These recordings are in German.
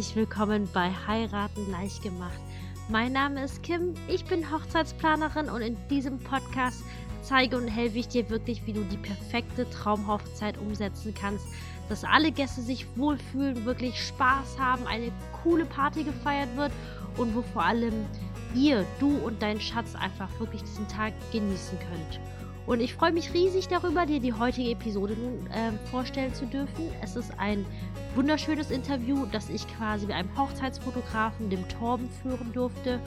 herzlich willkommen bei Heiraten leicht gemacht. Mein Name ist Kim, ich bin Hochzeitsplanerin und in diesem Podcast zeige und helfe ich dir wirklich, wie du die perfekte Traumhochzeit umsetzen kannst, dass alle Gäste sich wohlfühlen, wirklich Spaß haben, eine coole Party gefeiert wird und wo vor allem ihr, du und dein Schatz einfach wirklich diesen Tag genießen könnt. Und ich freue mich riesig darüber, dir die heutige Episode nun äh, vorstellen zu dürfen. Es ist ein wunderschönes Interview, das ich quasi mit einem Hochzeitsfotografen, dem Torben, führen durfte.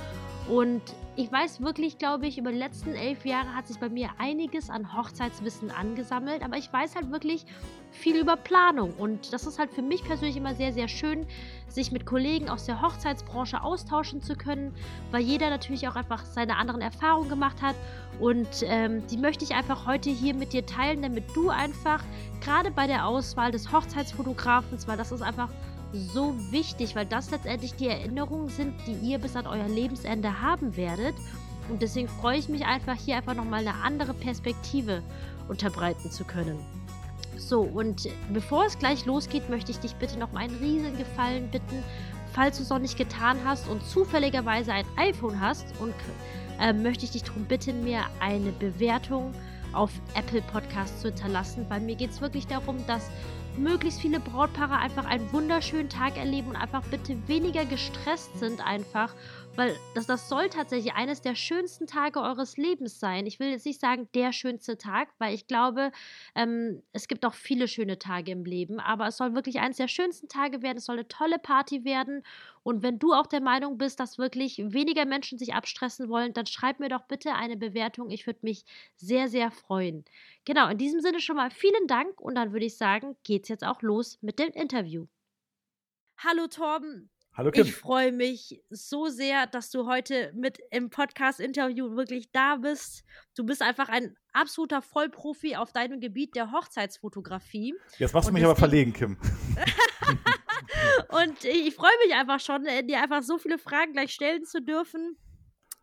Und ich weiß wirklich, glaube ich, über die letzten elf Jahre hat sich bei mir einiges an Hochzeitswissen angesammelt, aber ich weiß halt wirklich viel über Planung und das ist halt für mich persönlich immer sehr, sehr schön, sich mit Kollegen aus der Hochzeitsbranche austauschen zu können, weil jeder natürlich auch einfach seine anderen Erfahrungen gemacht hat und ähm, die möchte ich einfach heute hier mit dir teilen, damit du einfach gerade bei der Auswahl des Hochzeitsfotografens, weil das ist einfach so wichtig, weil das letztendlich die Erinnerungen sind, die ihr bis an euer Lebensende haben werdet. Und deswegen freue ich mich einfach, hier einfach nochmal eine andere Perspektive unterbreiten zu können. So, und bevor es gleich losgeht, möchte ich dich bitte noch um einen riesen Gefallen bitten, falls du es noch nicht getan hast und zufälligerweise ein iPhone hast und äh, möchte ich dich darum bitten, mir eine Bewertung auf Apple Podcast zu hinterlassen, weil mir geht es wirklich darum, dass möglichst viele Brautpaare einfach einen wunderschönen Tag erleben und einfach bitte weniger gestresst sind einfach, weil das, das soll tatsächlich eines der schönsten Tage eures Lebens sein. Ich will jetzt nicht sagen der schönste Tag, weil ich glaube, ähm, es gibt auch viele schöne Tage im Leben, aber es soll wirklich eines der schönsten Tage werden. Es soll eine tolle Party werden und wenn du auch der Meinung bist, dass wirklich weniger Menschen sich abstressen wollen, dann schreib mir doch bitte eine Bewertung. Ich würde mich sehr, sehr freuen. Genau, in diesem Sinne schon mal vielen Dank und dann würde ich sagen, geht's jetzt auch los mit dem Interview. Hallo Torben. Hallo Kim. Ich freue mich so sehr, dass du heute mit im Podcast-Interview wirklich da bist. Du bist einfach ein absoluter Vollprofi auf deinem Gebiet der Hochzeitsfotografie. Jetzt machst du mich aber verlegen, Kim. Und ich freue mich einfach schon, äh, dir einfach so viele Fragen gleich stellen zu dürfen.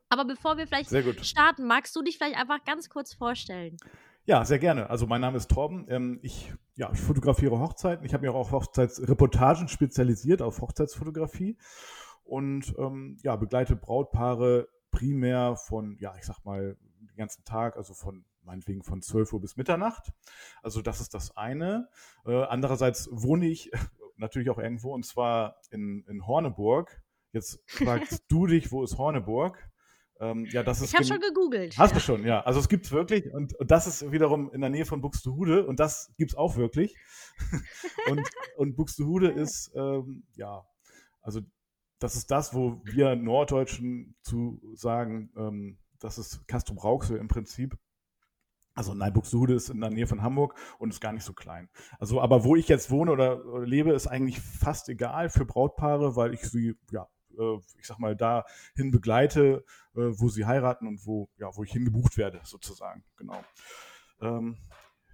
Aber bevor wir vielleicht starten, magst du dich vielleicht einfach ganz kurz vorstellen? Ja, sehr gerne. Also mein Name ist Torben. Ähm, ich, ja, ich fotografiere Hochzeiten. Ich habe mich auch auf Hochzeitsreportagen spezialisiert, auf Hochzeitsfotografie. Und ähm, ja, begleite Brautpaare primär von, ja, ich sag mal, den ganzen Tag, also von meinetwegen von 12 Uhr bis Mitternacht. Also das ist das eine. Äh, andererseits wohne ich natürlich auch irgendwo, und zwar in, in Horneburg. Jetzt fragst du dich, wo ist Horneburg? Ähm, ja, das ist ich habe schon gegoogelt. Hast ja. du schon, ja. Also es gibt es wirklich und, und, das ist wiederum in der Nähe von Buxtehude und das gibt es auch wirklich. und, und Buxtehude ist, ähm, ja, also das ist das, wo wir Norddeutschen zu sagen, ähm, das ist Castro Brauxel im Prinzip. Also nein, Buxtehude ist in der Nähe von Hamburg und ist gar nicht so klein. Also, aber wo ich jetzt wohne oder, oder lebe, ist eigentlich fast egal für Brautpaare, weil ich sie, ja, ich sag mal, dahin begleite, äh, wo sie heiraten und wo, ja, wo ich hingebucht werde, sozusagen. Genau. Ähm,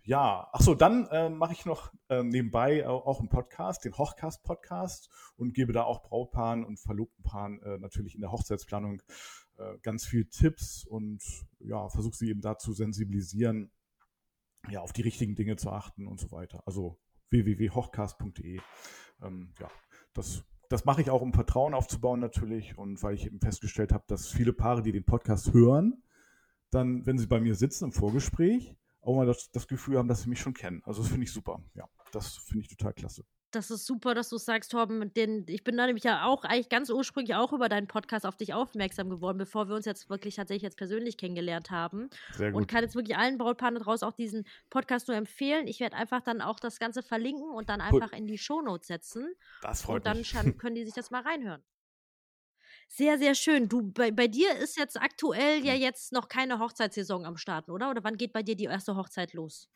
ja, ach so, dann äh, mache ich noch äh, nebenbei auch einen Podcast, den Hochcast-Podcast und gebe da auch Brautpaaren und Verlobtenpaaren äh, natürlich in der Hochzeitsplanung äh, ganz viel Tipps und ja, versuche sie eben dazu sensibilisieren, ja, auf die richtigen Dinge zu achten und so weiter. Also www.hochcast.de. Ähm, ja, das, das mache ich auch, um Vertrauen aufzubauen natürlich und weil ich eben festgestellt habe, dass viele Paare, die den Podcast hören, dann, wenn sie bei mir sitzen im Vorgespräch, auch mal das, das Gefühl haben, dass sie mich schon kennen. Also das finde ich super. Ja, das finde ich total klasse das ist super, dass du sagst, Torben, denn ich bin da nämlich ja auch eigentlich ganz ursprünglich auch über deinen Podcast auf dich aufmerksam geworden, bevor wir uns jetzt wirklich tatsächlich jetzt persönlich kennengelernt haben. Sehr gut. Und kann jetzt wirklich allen Brautpaaren daraus auch diesen Podcast nur empfehlen. Ich werde einfach dann auch das Ganze verlinken und dann einfach cool. in die Shownotes setzen. Das freut und dann mich. können die sich das mal reinhören. Sehr, sehr schön. Du, bei, bei dir ist jetzt aktuell ja hm. jetzt noch keine Hochzeitssaison am Starten, oder? Oder wann geht bei dir die erste Hochzeit los?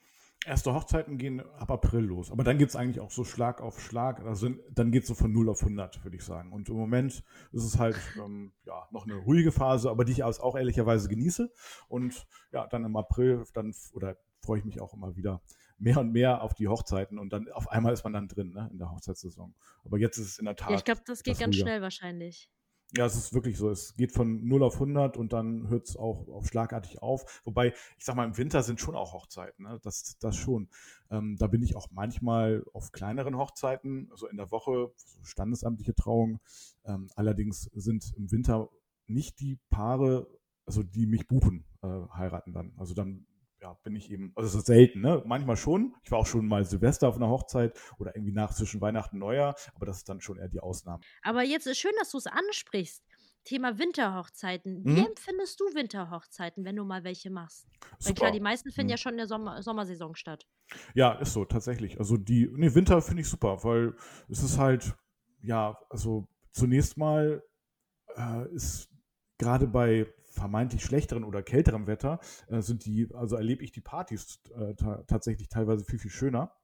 Erste Hochzeiten gehen ab April los. Aber dann geht es eigentlich auch so Schlag auf Schlag. Also dann geht es so von 0 auf 100, würde ich sagen. Und im Moment ist es halt ähm, ja, noch eine ruhige Phase, aber die ich auch ehrlicherweise genieße. Und ja, dann im April, dann oder freue ich mich auch immer wieder mehr und mehr auf die Hochzeiten. Und dann auf einmal ist man dann drin ne, in der Hochzeitssaison. Aber jetzt ist es in der Tat. Ja, ich glaube, das geht ganz ruhiger. schnell wahrscheinlich. Ja, es ist wirklich so. Es geht von 0 auf 100 und dann hört es auch, auch schlagartig auf. Wobei, ich sag mal, im Winter sind schon auch Hochzeiten. Ne? Das, das schon. Ähm, da bin ich auch manchmal auf kleineren Hochzeiten, also in der Woche, so standesamtliche Trauungen. Ähm, allerdings sind im Winter nicht die Paare, also die mich buchen, äh, heiraten dann. Also dann ja, bin ich eben, also ist selten, ne? Manchmal schon. Ich war auch schon mal Silvester auf einer Hochzeit oder irgendwie nach zwischen Weihnachten und Neujahr, aber das ist dann schon eher die Ausnahme. Aber jetzt ist schön, dass du es ansprichst. Thema Winterhochzeiten. Wie mhm. empfindest du Winterhochzeiten, wenn du mal welche machst? Super. Weil klar, die meisten finden mhm. ja schon in der Sommer Sommersaison statt. Ja, ist so, tatsächlich. Also die, nee, Winter finde ich super, weil es ist halt, ja, also zunächst mal äh, ist gerade bei vermeintlich schlechteren oder kälterem Wetter äh, sind die, also erlebe ich die Partys äh, tatsächlich teilweise viel, viel schöner.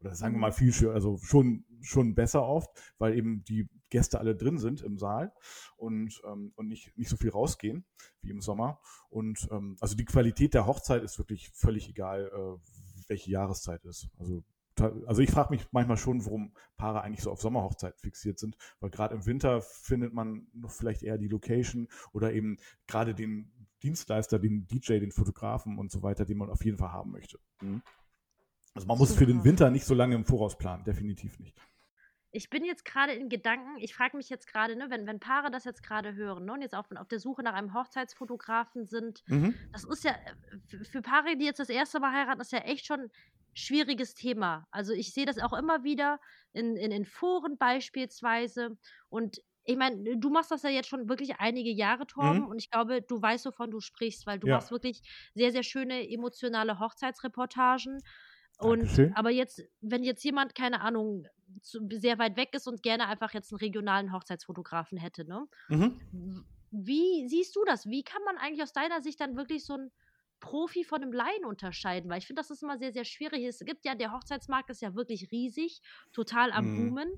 Oder sagen wir mal mhm. viel schöner, also schon, schon besser oft, weil eben die Gäste alle drin sind im Saal und, ähm, und nicht, nicht so viel rausgehen wie im Sommer. Und ähm, also die Qualität der Hochzeit ist wirklich völlig egal, äh, welche Jahreszeit ist. Also also ich frage mich manchmal schon, warum Paare eigentlich so auf Sommerhochzeiten fixiert sind, weil gerade im Winter findet man noch vielleicht eher die Location oder eben gerade den Dienstleister, den DJ, den Fotografen und so weiter, den man auf jeden Fall haben möchte. Mhm. Also man muss für den Winter nicht so lange im Voraus planen, definitiv nicht. Ich bin jetzt gerade in Gedanken, ich frage mich jetzt gerade, ne, wenn, wenn Paare das jetzt gerade hören ne, und jetzt auf, auf der Suche nach einem Hochzeitsfotografen sind, mhm. das ist ja äh, für Paare, die jetzt das erste Mal heiraten, ist ja echt schon schwieriges Thema. Also ich sehe das auch immer wieder in, in, in Foren beispielsweise. Und ich meine, du machst das ja jetzt schon wirklich einige Jahre, Torben, mhm. und ich glaube, du weißt, wovon du sprichst, weil du ja. machst wirklich sehr, sehr schöne emotionale Hochzeitsreportagen. Und Dankeschön. aber jetzt, wenn jetzt jemand, keine Ahnung, zu, sehr weit weg ist und gerne einfach jetzt einen regionalen Hochzeitsfotografen hätte, ne? Mhm. Wie siehst du das? Wie kann man eigentlich aus deiner Sicht dann wirklich so ein Profi von einem Laien unterscheiden? Weil ich finde, das ist immer sehr, sehr schwierig. Es gibt ja, der Hochzeitsmarkt ist ja wirklich riesig, total am mhm. Boomen.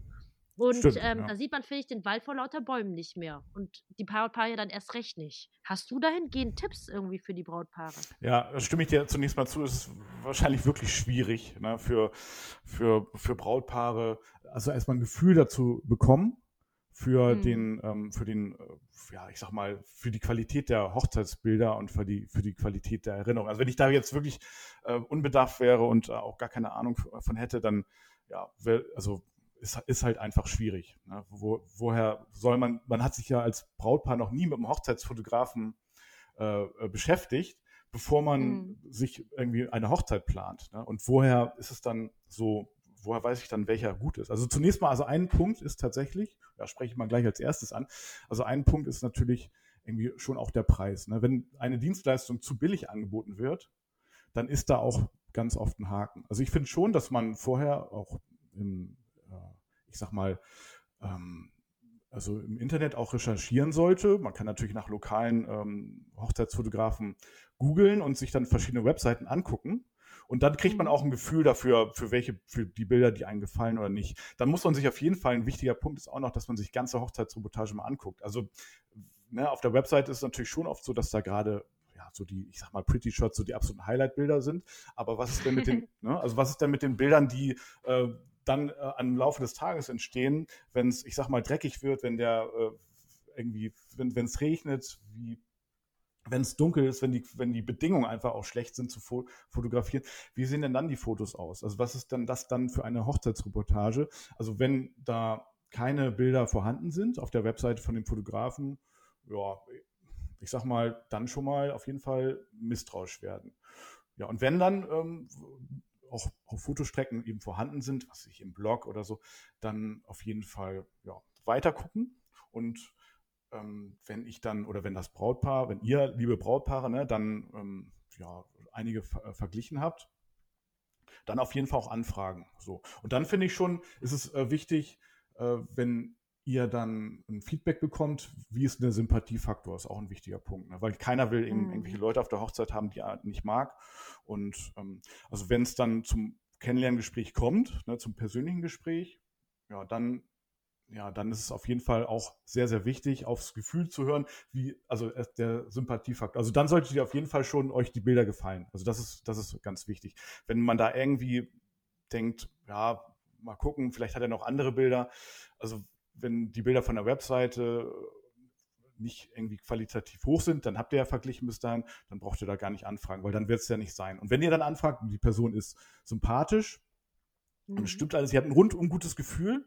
Und Stimmt, ähm, ja. da sieht man, finde ich, den Wald vor lauter Bäumen nicht mehr. Und die Brautpaare dann erst recht nicht. Hast du dahingehend Tipps irgendwie für die Brautpaare? Ja, da stimme ich dir zunächst mal zu. Es ist wahrscheinlich wirklich schwierig ne, für, für, für Brautpaare, also erstmal ein Gefühl dazu bekommen, für mhm. den, ähm, für den, äh, ja, ich sag mal, für die Qualität der Hochzeitsbilder und für die, für die Qualität der Erinnerung. Also wenn ich da jetzt wirklich äh, unbedarft wäre und äh, auch gar keine Ahnung von hätte, dann ja, wär, also ist, ist halt einfach schwierig. Ne? Wo, woher soll man, man hat sich ja als Brautpaar noch nie mit einem Hochzeitsfotografen äh, äh beschäftigt, bevor man mhm. sich irgendwie eine Hochzeit plant. Ne? Und woher ist es dann so woher weiß ich dann, welcher gut ist? Also zunächst mal, also ein Punkt ist tatsächlich, da spreche ich mal gleich als erstes an, also ein Punkt ist natürlich irgendwie schon auch der Preis. Ne? Wenn eine Dienstleistung zu billig angeboten wird, dann ist da auch ganz oft ein Haken. Also ich finde schon, dass man vorher auch im, äh, ich sag mal, ähm, also im Internet auch recherchieren sollte. Man kann natürlich nach lokalen ähm, Hochzeitsfotografen googeln und sich dann verschiedene Webseiten angucken. Und dann kriegt man mhm. auch ein Gefühl dafür, für welche, für die Bilder, die einen gefallen oder nicht. Dann muss man sich auf jeden Fall, ein wichtiger Punkt ist auch noch, dass man sich ganze Hochzeitsreportage mal anguckt. Also ne, auf der Website ist es natürlich schon oft so, dass da gerade ja, so die, ich sag mal, Pretty Shots, so die absoluten Highlight-Bilder sind. Aber was ist denn mit den, ne, also was ist denn mit den Bildern, die äh, dann äh, am Laufe des Tages entstehen, wenn es, ich sag mal, dreckig wird, wenn der äh, irgendwie, wenn es regnet, wie wenn es dunkel ist, wenn die, wenn die Bedingungen einfach auch schlecht sind zu fotografieren, wie sehen denn dann die Fotos aus? Also was ist denn das dann für eine Hochzeitsreportage? Also wenn da keine Bilder vorhanden sind auf der Webseite von dem Fotografen, ja, ich sag mal, dann schon mal auf jeden Fall misstrauisch werden. Ja, und wenn dann ähm, auch, auch Fotostrecken eben vorhanden sind, was ich im Blog oder so, dann auf jeden Fall ja, weiter gucken und ähm, wenn ich dann oder wenn das Brautpaar, wenn ihr, liebe Brautpaare, ne, dann ähm, ja, einige ver verglichen habt, dann auf jeden Fall auch anfragen. So. Und dann finde ich schon, ist es äh, wichtig, äh, wenn ihr dann ein Feedback bekommt, wie ist der Sympathiefaktor, ist auch ein wichtiger Punkt. Ne? Weil keiner will eben mhm. irgendwelche Leute auf der Hochzeit haben, die er nicht mag. Und ähm, also wenn es dann zum Kennenlerngespräch kommt, ne, zum persönlichen Gespräch, ja, dann ja, dann ist es auf jeden Fall auch sehr, sehr wichtig, aufs Gefühl zu hören, wie, also der Sympathiefaktor. Also dann solltet ihr auf jeden Fall schon euch die Bilder gefallen. Also das ist, das ist ganz wichtig. Wenn man da irgendwie denkt, ja, mal gucken, vielleicht hat er noch andere Bilder. Also wenn die Bilder von der Webseite nicht irgendwie qualitativ hoch sind, dann habt ihr ja verglichen bis dahin, dann braucht ihr da gar nicht anfragen, weil dann wird es ja nicht sein. Und wenn ihr dann anfragt und die Person ist sympathisch, mhm. stimmt alles, ihr habt ein rundum gutes Gefühl,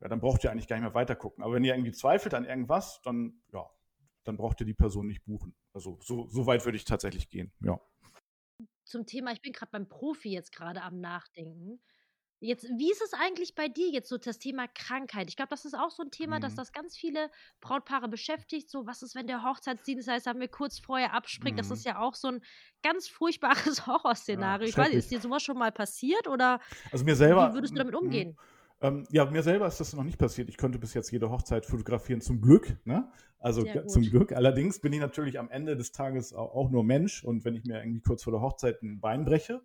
ja, dann braucht ihr eigentlich gar nicht mehr weiter gucken. Aber wenn ihr irgendwie zweifelt an irgendwas, dann, ja, dann braucht ihr die Person nicht buchen. Also so, so weit würde ich tatsächlich gehen, ja. Zum Thema, ich bin gerade beim Profi jetzt gerade am Nachdenken. Jetzt, wie ist es eigentlich bei dir jetzt so das Thema Krankheit? Ich glaube, das ist auch so ein Thema, dass mhm. das ganz viele Brautpaare beschäftigt. So, was ist, wenn der Hochzeitsdienstleister mir kurz vorher abspringt? Das ist mhm. ja auch so ein ganz furchtbares Ja, Horrorszenario. Ich weiß ist dir sowas schon mal passiert oder Also mir selber, wie würdest du damit umgehen? Ähm, ja, mir selber ist das noch nicht passiert. Ich konnte bis jetzt jede Hochzeit fotografieren, zum Glück. Ne? Also zum Glück. Allerdings bin ich natürlich am Ende des Tages auch, auch nur Mensch und wenn ich mir irgendwie kurz vor der Hochzeit ein Bein breche,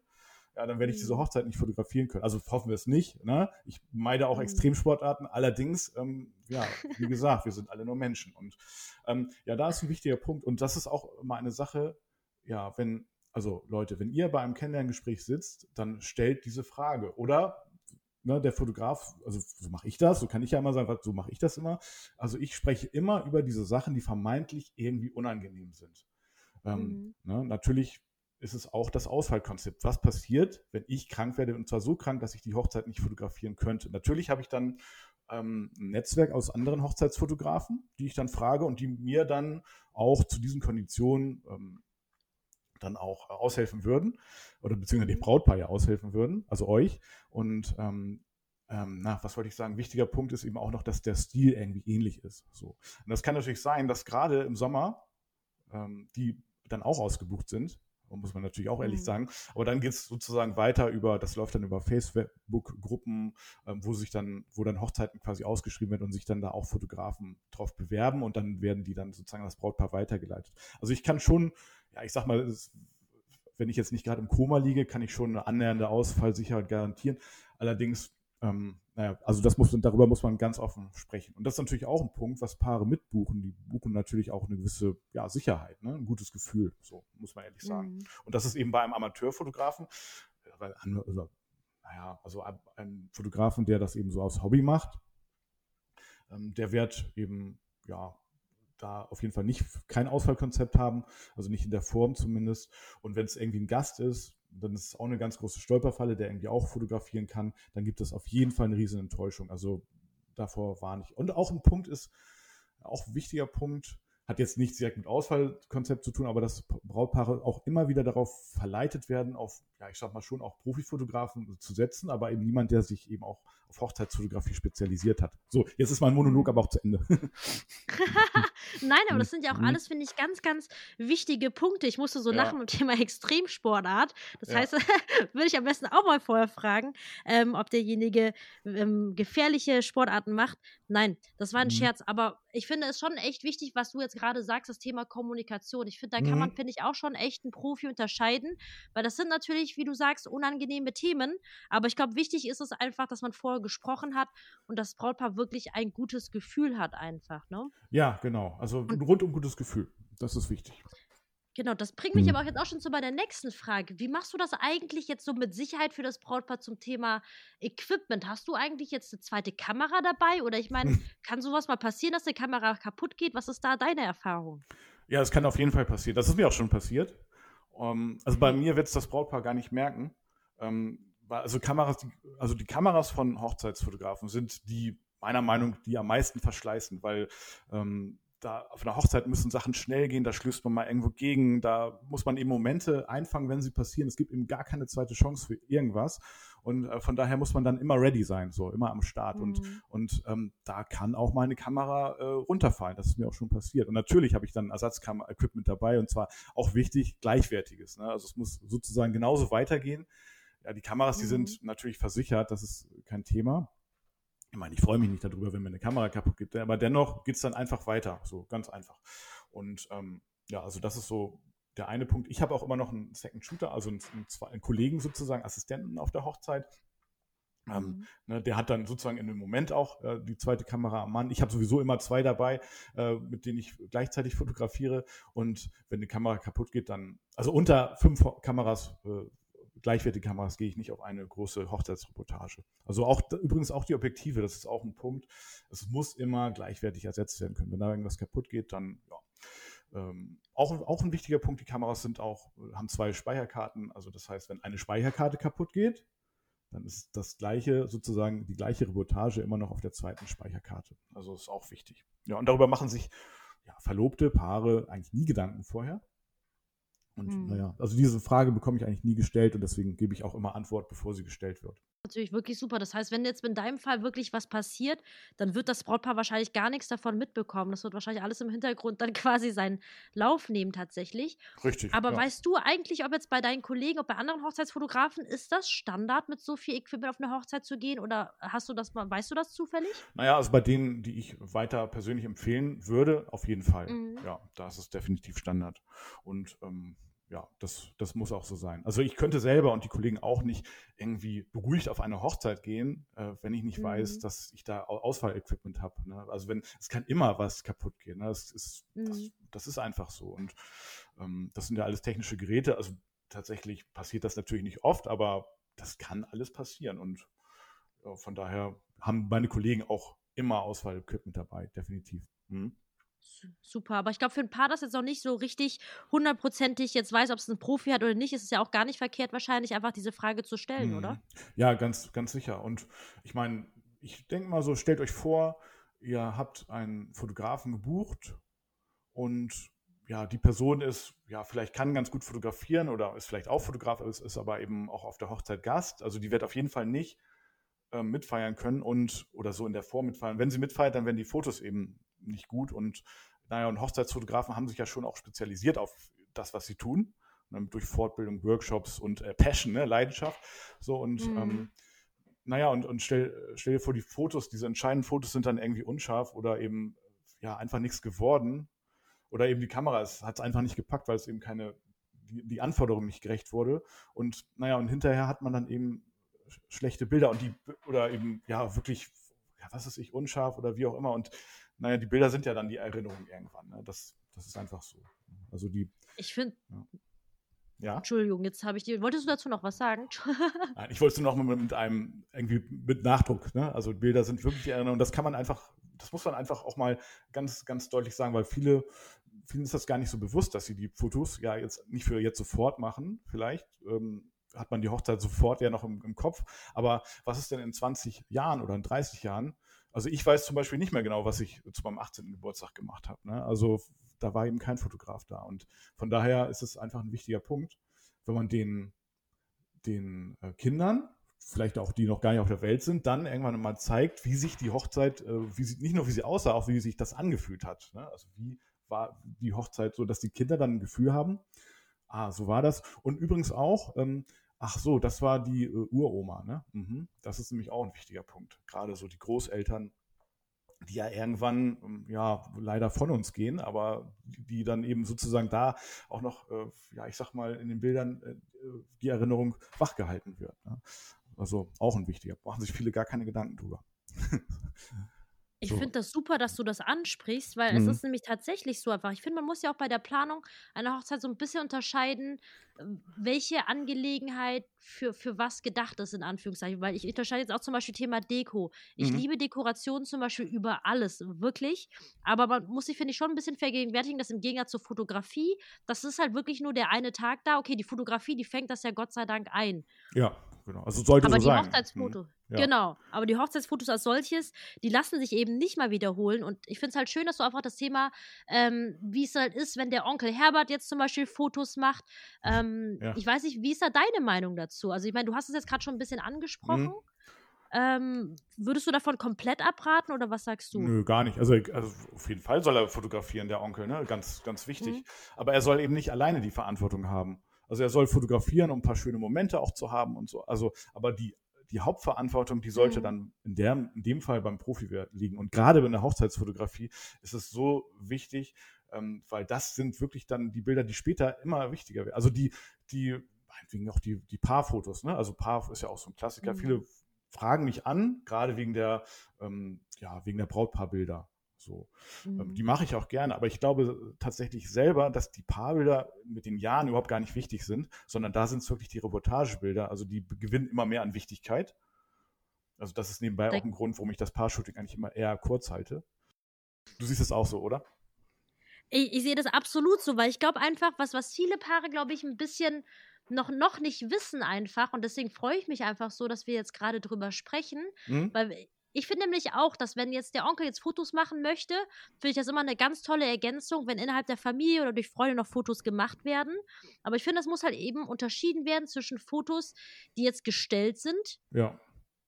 ja, dann werde ich diese mhm. Hochzeit nicht fotografieren können. Also hoffen wir es nicht. Ne? Ich meide auch mhm. Extremsportarten. Allerdings, ähm, ja, wie gesagt, wir sind alle nur Menschen. Und ähm, ja, da ist ein wichtiger Punkt. Und das ist auch immer eine Sache, ja, wenn, also Leute, wenn ihr bei einem Kennenlerngespräch sitzt, dann stellt diese Frage. Oder ne, der Fotograf, also so mache ich das, so kann ich ja immer sagen, so mache ich das immer. Also ich spreche immer über diese Sachen, die vermeintlich irgendwie unangenehm sind. Ähm, mhm. ne, natürlich ist es auch das Ausfallkonzept. Was passiert, wenn ich krank werde und zwar so krank, dass ich die Hochzeit nicht fotografieren könnte? Natürlich habe ich dann ähm, ein Netzwerk aus anderen Hochzeitsfotografen, die ich dann frage und die mir dann auch zu diesen Konditionen ähm, dann auch aushelfen würden oder beziehungsweise dem. Brautpaar ja aushelfen würden, also euch. Und ähm, ähm, na, was wollte ich sagen? Wichtiger Punkt ist eben auch noch, dass der Stil irgendwie ähnlich ist. So. Und das kann natürlich sein, dass gerade im Sommer ähm, die dann auch ausgebucht sind muss man natürlich auch ehrlich mhm. sagen. Aber dann geht es sozusagen weiter über, das läuft dann über Facebook-Gruppen, ähm, wo sich dann, wo dann Hochzeiten quasi ausgeschrieben werden und sich dann da auch Fotografen drauf bewerben und dann werden die dann sozusagen das Brautpaar weitergeleitet. Also ich kann schon, ja, ich sag mal, es, wenn ich jetzt nicht gerade im Koma liege, kann ich schon eine annähernde Ausfallsicherheit garantieren. Allerdings ähm, naja, also das muss, darüber muss man ganz offen sprechen. Und das ist natürlich auch ein Punkt, was Paare mitbuchen. Die buchen natürlich auch eine gewisse ja, Sicherheit, ne? ein gutes Gefühl, so muss man ehrlich sagen. Mhm. Und das ist eben bei einem Amateurfotografen, weil, also, naja, also ein Fotografen, der das eben so aus Hobby macht, ähm, der wird eben, ja, da auf jeden Fall nicht kein Ausfallkonzept haben, also nicht in der Form zumindest. Und wenn es irgendwie ein Gast ist, dann ist es auch eine ganz große Stolperfalle, der irgendwie auch fotografieren kann, dann gibt es auf jeden Fall eine riesen Enttäuschung. Also davor war nicht. Und auch ein Punkt ist, auch ein wichtiger Punkt, hat jetzt nichts direkt mit Ausfallkonzept zu tun, aber dass Brautpaare auch immer wieder darauf verleitet werden, auf, ja, ich sag mal schon, auch Profifotografen zu setzen, aber eben niemand, der sich eben auch auf Hochzeitsfotografie spezialisiert hat. So, jetzt ist mein Monolog aber auch zu Ende. Nein, aber das sind ja auch mhm. alles, finde ich, ganz, ganz wichtige Punkte. Ich musste so ja. lachen beim Thema Extremsportart. Das ja. heißt, würde ich am besten auch mal vorher fragen, ähm, ob derjenige ähm, gefährliche Sportarten macht. Nein, das war ein mhm. Scherz. Aber ich finde es schon echt wichtig, was du jetzt gerade sagst, das Thema Kommunikation. Ich finde, da kann mhm. man, finde ich, auch schon echt einen Profi unterscheiden, weil das sind natürlich, wie du sagst, unangenehme Themen. Aber ich glaube, wichtig ist es einfach, dass man vorher gesprochen hat und das Brautpaar wirklich ein gutes Gefühl hat, einfach. Ne? Ja, genau. Also ein rundum gutes Gefühl. Das ist wichtig. Genau, das bringt mich mhm. aber auch jetzt auch schon zu meiner nächsten Frage. Wie machst du das eigentlich jetzt so mit Sicherheit für das Brautpaar zum Thema Equipment? Hast du eigentlich jetzt eine zweite Kamera dabei? Oder ich meine, kann sowas mal passieren, dass die Kamera kaputt geht? Was ist da deine Erfahrung? Ja, das kann auf jeden Fall passieren. Das ist mir auch schon passiert. Um, ähm, also bei mir wird es das Brautpaar gar nicht merken. Um, ähm, also Kameras, also die Kameras von Hochzeitsfotografen sind die meiner Meinung nach die am meisten verschleißen, weil ähm, da auf einer Hochzeit müssen Sachen schnell gehen, da schließt man mal irgendwo gegen, da muss man eben Momente einfangen, wenn sie passieren. Es gibt eben gar keine zweite Chance für irgendwas. Und äh, von daher muss man dann immer ready sein, so immer am Start. Mhm. Und, und ähm, da kann auch meine Kamera äh, runterfallen. Das ist mir auch schon passiert. Und natürlich habe ich dann Ersatzkamera-Equipment dabei und zwar auch wichtig, gleichwertiges. Ne? Also es muss sozusagen genauso weitergehen. Ja, die Kameras, mhm. die sind mhm. natürlich versichert, das ist kein Thema ich meine, ich freue mich nicht darüber, wenn mir eine Kamera kaputt geht, aber dennoch geht es dann einfach weiter, so ganz einfach. Und ähm, ja, also das ist so der eine Punkt. Ich habe auch immer noch einen Second Shooter, also einen, einen Kollegen sozusagen, Assistenten auf der Hochzeit. Ähm, mhm. ne, der hat dann sozusagen in dem Moment auch äh, die zweite Kamera am Mann. Ich habe sowieso immer zwei dabei, äh, mit denen ich gleichzeitig fotografiere. Und wenn eine Kamera kaputt geht, dann, also unter fünf Kameras äh, gleichwertige Kameras gehe ich nicht auf eine große Hochzeitsreportage. Also auch übrigens auch die Objektive, das ist auch ein Punkt. Es muss immer gleichwertig ersetzt werden können. Wenn da irgendwas kaputt geht, dann ja. Ähm, auch, auch ein wichtiger Punkt, die Kameras sind auch, haben zwei Speicherkarten. Also das heißt, wenn eine Speicherkarte kaputt geht, dann ist das gleiche, sozusagen die gleiche Reportage immer noch auf der zweiten Speicherkarte. Also ist auch wichtig. Ja, und darüber machen sich ja, verlobte Paare eigentlich nie Gedanken vorher. Und hm. naja, also diese Frage bekomme ich eigentlich nie gestellt und deswegen gebe ich auch immer Antwort, bevor sie gestellt wird. Natürlich wirklich super. Das heißt, wenn jetzt in deinem Fall wirklich was passiert, dann wird das Brautpaar wahrscheinlich gar nichts davon mitbekommen. Das wird wahrscheinlich alles im Hintergrund dann quasi seinen Lauf nehmen tatsächlich. Richtig. Aber ja. weißt du eigentlich, ob jetzt bei deinen Kollegen, ob bei anderen Hochzeitsfotografen, ist das Standard, mit so viel Equipment auf eine Hochzeit zu gehen oder hast du das mal, weißt du das zufällig? Naja, also bei denen, die ich weiter persönlich empfehlen würde, auf jeden Fall. Mhm. Ja, da ist es definitiv Standard. Und ähm, ja, das, das muss auch so sein. Also ich könnte selber und die Kollegen auch nicht irgendwie beruhigt auf eine Hochzeit gehen, äh, wenn ich nicht mhm. weiß, dass ich da Ausfallequipment habe. Ne? Also wenn es kann immer was kaputt gehen. Ne? Das, ist, mhm. das, das, ist einfach so. Und ähm, das sind ja alles technische Geräte. Also tatsächlich passiert das natürlich nicht oft, aber das kann alles passieren. Und ja, von daher haben meine Kollegen auch immer Ausfallequipment dabei, definitiv. Mhm. Super, aber ich glaube, für ein Paar, das jetzt noch nicht so richtig hundertprozentig jetzt weiß, ob es einen Profi hat oder nicht, ist es ja auch gar nicht verkehrt, wahrscheinlich einfach diese Frage zu stellen, hm. oder? Ja, ganz, ganz sicher. Und ich meine, ich denke mal so, stellt euch vor, ihr habt einen Fotografen gebucht und ja, die Person ist, ja, vielleicht kann ganz gut fotografieren oder ist vielleicht auch Fotograf, ist, ist aber eben auch auf der Hochzeit Gast. Also die wird auf jeden Fall nicht äh, mitfeiern können und oder so in der Form mitfeiern. Wenn sie mitfeiert, dann werden die Fotos eben nicht gut. Und naja, und Hochzeitsfotografen haben sich ja schon auch spezialisiert auf das, was sie tun. Ne, durch Fortbildung, Workshops und äh, Passion, ne, Leidenschaft. So und mhm. ähm, naja, und, und stell, stell dir vor, die Fotos, diese entscheidenden Fotos sind dann irgendwie unscharf oder eben ja einfach nichts geworden. Oder eben die Kamera hat es einfach nicht gepackt, weil es eben keine, die, die Anforderung nicht gerecht wurde. Und naja, und hinterher hat man dann eben schlechte Bilder und die, oder eben, ja, wirklich, ja, was ist ich, unscharf oder wie auch immer. Und naja, die Bilder sind ja dann die Erinnerung irgendwann. Ne? Das, das ist einfach so. Also die. Ich finde. Ja. ja. Entschuldigung, jetzt habe ich dir. Wolltest du dazu noch was sagen? Nein, ich wollte es nur noch mal mit einem, irgendwie mit Nachdruck. Ne? Also Bilder sind wirklich die Erinnerung. Das kann man einfach, das muss man einfach auch mal ganz, ganz deutlich sagen, weil viele, vielen ist das gar nicht so bewusst, dass sie die Fotos ja jetzt nicht für jetzt sofort machen, vielleicht. Ähm, hat man die Hochzeit sofort ja noch im, im Kopf. Aber was ist denn in 20 Jahren oder in 30 Jahren? Also ich weiß zum Beispiel nicht mehr genau, was ich zu meinem 18. Geburtstag gemacht habe. Ne? Also da war eben kein Fotograf da. Und von daher ist es einfach ein wichtiger Punkt, wenn man den, den äh, Kindern, vielleicht auch die noch gar nicht auf der Welt sind, dann irgendwann mal zeigt, wie sich die Hochzeit, äh, wie sie, nicht nur wie sie aussah, auch wie sich das angefühlt hat. Ne? Also wie war die Hochzeit so, dass die Kinder dann ein Gefühl haben, ah, so war das. Und übrigens auch, ähm, Ach so, das war die äh, Uroma, ne? Mhm. Das ist nämlich auch ein wichtiger Punkt. Gerade so die Großeltern, die ja irgendwann, ähm, ja, leider von uns gehen, aber die, die dann eben sozusagen da auch noch, äh, ja, ich sag mal, in den Bildern äh, die Erinnerung wachgehalten wird. Ne? Also auch ein wichtiger. Machen sich viele gar keine Gedanken drüber. Ich so. finde das super, dass du das ansprichst, weil mhm. es ist nämlich tatsächlich so einfach. Ich finde, man muss ja auch bei der Planung einer Hochzeit so ein bisschen unterscheiden, welche Angelegenheit für, für was gedacht ist, in Anführungszeichen. Weil ich unterscheide jetzt auch zum Beispiel Thema Deko. Ich mhm. liebe Dekoration zum Beispiel über alles, wirklich. Aber man muss sich, finde ich, schon ein bisschen vergegenwärtigen, dass im Gegensatz zur Fotografie, das ist halt wirklich nur der eine Tag da. Okay, die Fotografie, die fängt das ja Gott sei Dank ein. Ja, genau. Also sollte aber so sein. Aber die Hochzeitsfoto, mhm. ja. genau. Aber die Hochzeitsfotos als solches, die lassen sich eben nicht mal wiederholen. Und ich finde es halt schön, dass du einfach das Thema, ähm, wie es halt ist, wenn der Onkel Herbert jetzt zum Beispiel Fotos macht, ähm, ähm, ja. Ich weiß nicht, wie ist da deine Meinung dazu? Also ich meine, du hast es jetzt gerade schon ein bisschen angesprochen. Mhm. Ähm, würdest du davon komplett abraten oder was sagst du? Nö, gar nicht. Also, also auf jeden Fall soll er fotografieren, der Onkel, ne? Ganz, ganz wichtig. Mhm. Aber er soll eben nicht alleine die Verantwortung haben. Also er soll fotografieren, um ein paar schöne Momente auch zu haben und so. Also, aber die, die Hauptverantwortung, die sollte mhm. dann in, der, in dem Fall beim Profi liegen. Und gerade in der Hochzeitsfotografie ist es so wichtig, ähm, weil das sind wirklich dann die Bilder, die später immer wichtiger werden. Also die, die, meinetwegen auch die, die Paarfotos, ne? Also Paar ist ja auch so ein Klassiker. Mhm. Viele fragen mich an, gerade wegen der, ähm, ja, wegen der Brautpaarbilder. So, ähm, mhm. die mache ich auch gerne, aber ich glaube tatsächlich selber, dass die Paarbilder mit den Jahren überhaupt gar nicht wichtig sind, sondern da sind es wirklich die Reportagebilder, also die gewinnen immer mehr an Wichtigkeit. Also das ist nebenbei da auch ein Grund, warum ich das Paar-Shooting eigentlich immer eher kurz halte. Du siehst es auch so, oder? Ich, ich sehe das absolut so, weil ich glaube einfach, was, was viele Paare, glaube ich, ein bisschen noch, noch nicht wissen einfach und deswegen freue ich mich einfach so, dass wir jetzt gerade drüber sprechen, mhm. weil ich finde nämlich auch, dass wenn jetzt der Onkel jetzt Fotos machen möchte, finde ich das immer eine ganz tolle Ergänzung, wenn innerhalb der Familie oder durch Freunde noch Fotos gemacht werden. Aber ich finde, das muss halt eben unterschieden werden zwischen Fotos, die jetzt gestellt sind. Ja.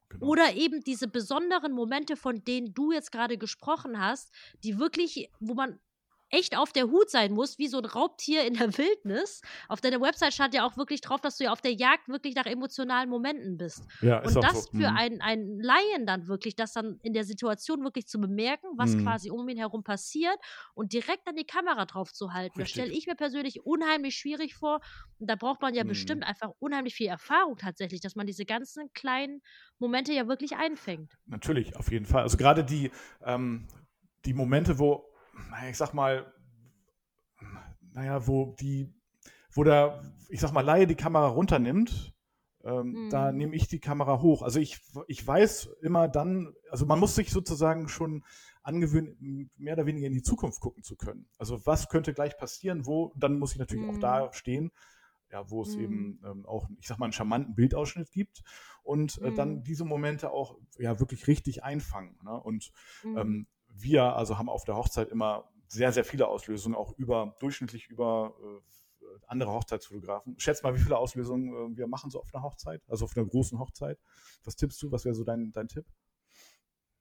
Genau. Oder eben diese besonderen Momente, von denen du jetzt gerade gesprochen hast, die wirklich, wo man echt auf der Hut sein musst, wie so ein Raubtier in der Wildnis. Auf deiner Website stand ja auch wirklich drauf, dass du ja auf der Jagd wirklich nach emotionalen Momenten bist. Ja, Und das so. für mhm. einen, einen Laien dann wirklich, das dann in der Situation wirklich zu bemerken, was mhm. quasi um ihn herum passiert und direkt an die Kamera drauf zu halten. Richtig. Das stelle ich mir persönlich unheimlich schwierig vor. Und da braucht man ja mhm. bestimmt einfach unheimlich viel Erfahrung tatsächlich, dass man diese ganzen kleinen Momente ja wirklich einfängt. Natürlich, auf jeden Fall. Also gerade die, ähm, die Momente, wo ich sag mal, naja, wo die, wo der, ich sag mal, Laie die Kamera runternimmt, ähm, mhm. da nehme ich die Kamera hoch. Also ich, ich weiß immer dann, also man muss sich sozusagen schon angewöhnen, mehr oder weniger in die Zukunft gucken zu können. Also was könnte gleich passieren, wo, dann muss ich natürlich mhm. auch da stehen, ja, wo es mhm. eben ähm, auch, ich sag mal, einen charmanten Bildausschnitt gibt und äh, dann mhm. diese Momente auch ja wirklich richtig einfangen. Ne? Und mhm. ähm, wir also haben auf der Hochzeit immer sehr, sehr viele Auslösungen, auch über durchschnittlich über äh, andere Hochzeitsfotografen. Schätz mal, wie viele Auslösungen äh, wir machen so auf einer Hochzeit, also auf einer großen Hochzeit. Was tippst du? Was wäre so dein, dein Tipp?